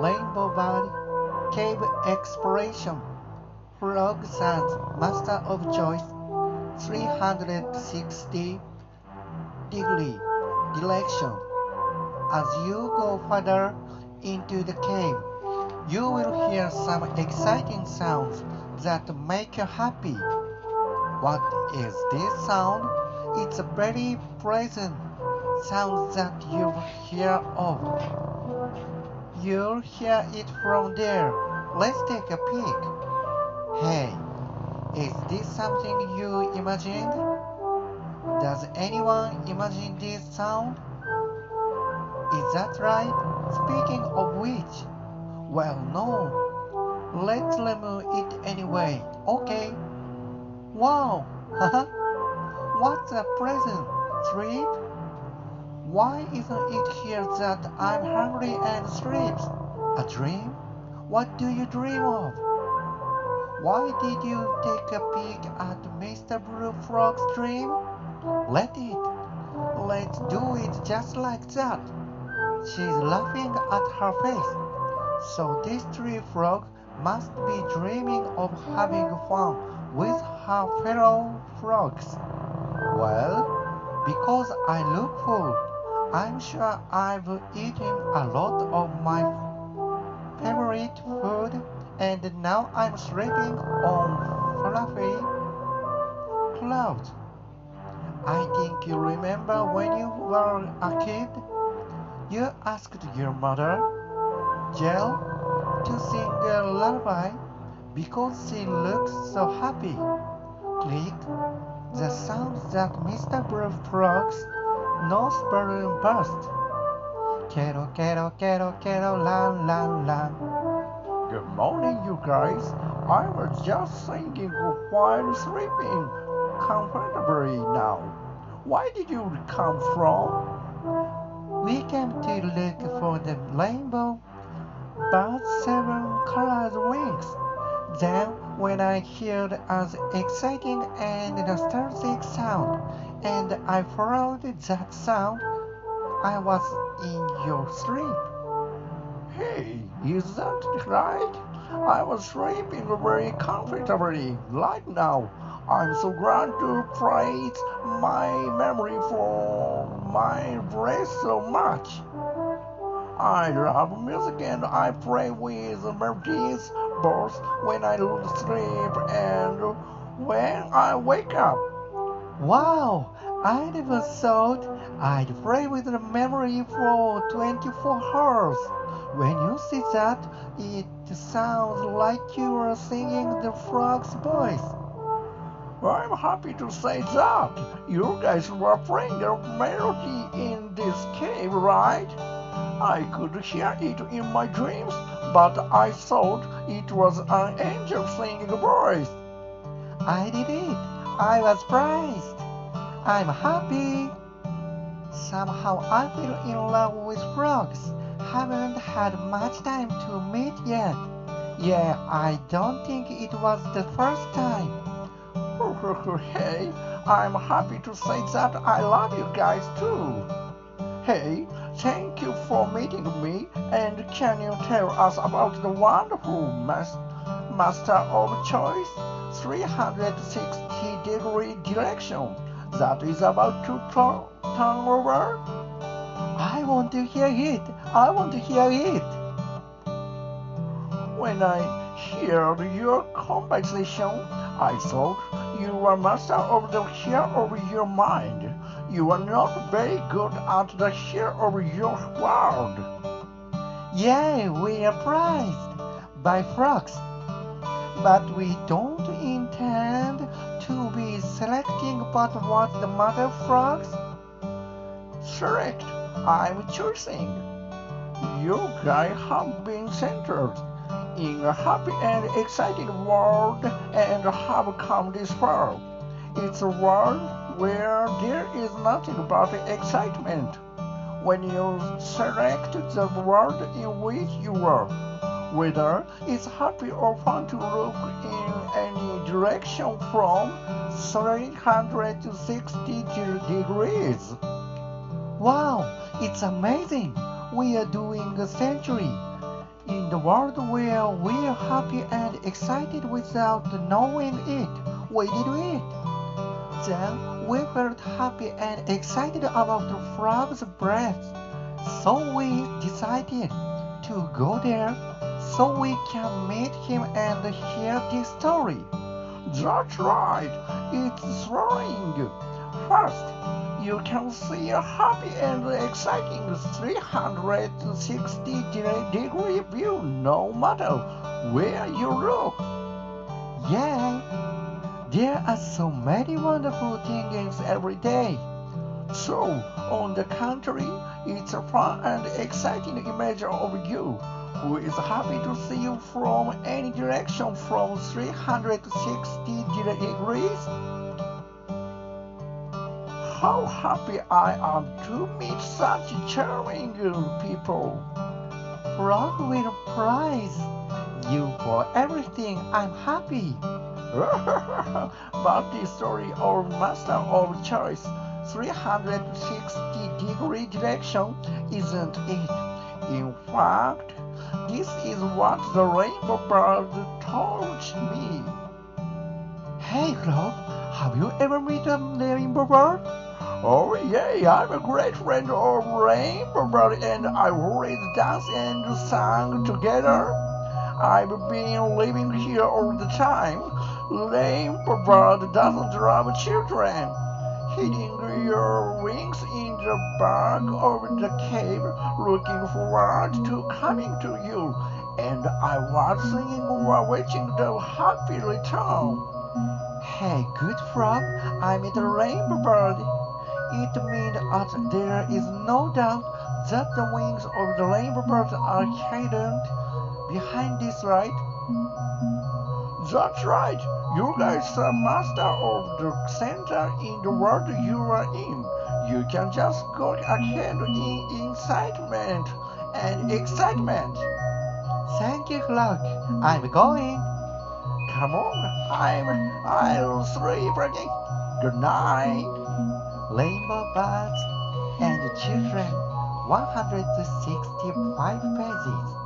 Rainbow Valley, Cave Exploration, Frog-san's, Master of Choice, 360 degree direction. As you go further into the cave, you will hear some exciting sounds that make you happy. What is this sound? It's a very pleasant sound that you hear of. You'll hear it from there. Let's take a peek. Hey, is this something you imagined? Does anyone imagine this sound? Is that right? Speaking of which, well, no. Let's remove it anyway. Okay. Wow. What's a present? Sleep? Why isn't it here that I'm hungry and sleeps? A dream? What do you dream of? Why did you take a peek at Mr. Blue Frog's dream? Let it. Let's do it just like that. She's laughing at her face. So this tree frog must be dreaming of having fun with her fellow frogs. Well, because I look full, I'm sure I've eaten a lot of my favorite food and now I'm sleeping on fluffy clouds. I think you remember when you were a kid? You asked your mother, Jill, to sing a lullaby because she looks so happy. Click the sound that Mr. Blue Frog's nose balloon burst. Kero, kero, kero, kero, la, la, la. Good morning, you guys. I was just singing while sleeping comfortably now. Where did you come from? We came to look for the rainbow but seven colored wings. Then, when I heard an exciting and nostalgic sound, and I followed that sound, I was in your sleep. Hey, is that right? I was sleeping very comfortably right now. I'm so glad to praise my memory for my breath so much. I love music and I play with melodies both when I sleep and when I wake up. Wow, I never thought I'd play with the memory for 24 hours. When you say that, it sounds like you are singing the frog's voice. I'm happy to say that. You guys were playing a melody in this cave, right? I could hear it in my dreams, but I thought it was an angel singing a voice. I did it. I was surprised. I'm happy. Somehow I feel in love with frogs. Haven't had much time to meet yet. Yeah, I don't think it was the first time. hey, I'm happy to say that I love you guys too. Hey, thank you for meeting me and can you tell us about the wonderful mas- Master of Choice 360 degree direction that is about to turn, over? I want to hear it. I want to hear it. When I heard your conversation, I thought you were master of the share of your mind. You are not very good at the share of your world. Yeah, we are prized by frogs, but we don't intend to be selecting but what the mother frogs select. I'm choosing. You guys have been centered in a happy and exciting world and have come this far. It's a world where there is nothing but excitement. When you select the world in which you are, whether it's happy or fun to look in any direction from 360 degrees. Wow, it's amazing! We are doing a century. in the world where we're happy and excited without knowing it. We did it. Then we felt happy and excited about the frog's breath. So we decided to go there so we can meet him and hear this story. That's right, it's thrilling. First, you can see a happy and exciting 360 degree view no matter where you look. Yeah, there are so many wonderful things every day. So, on the contrary, it's a fun and exciting image of you who is happy to see you from any direction from 360 degrees. How happy I am to meet such charming people. Frog will praise you for everything. I'm happy. but the story of Master of Choice 360 degree direction isn't it. In fact, this is what the rainbow bird told me. Hey, Frog, have you ever met a rainbow bird? Oh, yeah, I'm a great friend of Rainbow Bird and I always dance and sing together. I've been living here all the time. Rainbow Bird doesn't love children. Hitting your wings in the back of the cave, looking forward to coming to you. And I was singing while waiting the happy return. Hey, good frog, I'm the rainbow bird. It means that there is no doubt that the wings of the rainbow bird are hidden behind this, right? That's right. You guys are master of the center in the world you are in. You can just go ahead in excitement and excitement. Thank you, Frog. I'm going. Come on, I'm I'll sleep again. Good night. Rainbow Birds and Children 165 pages.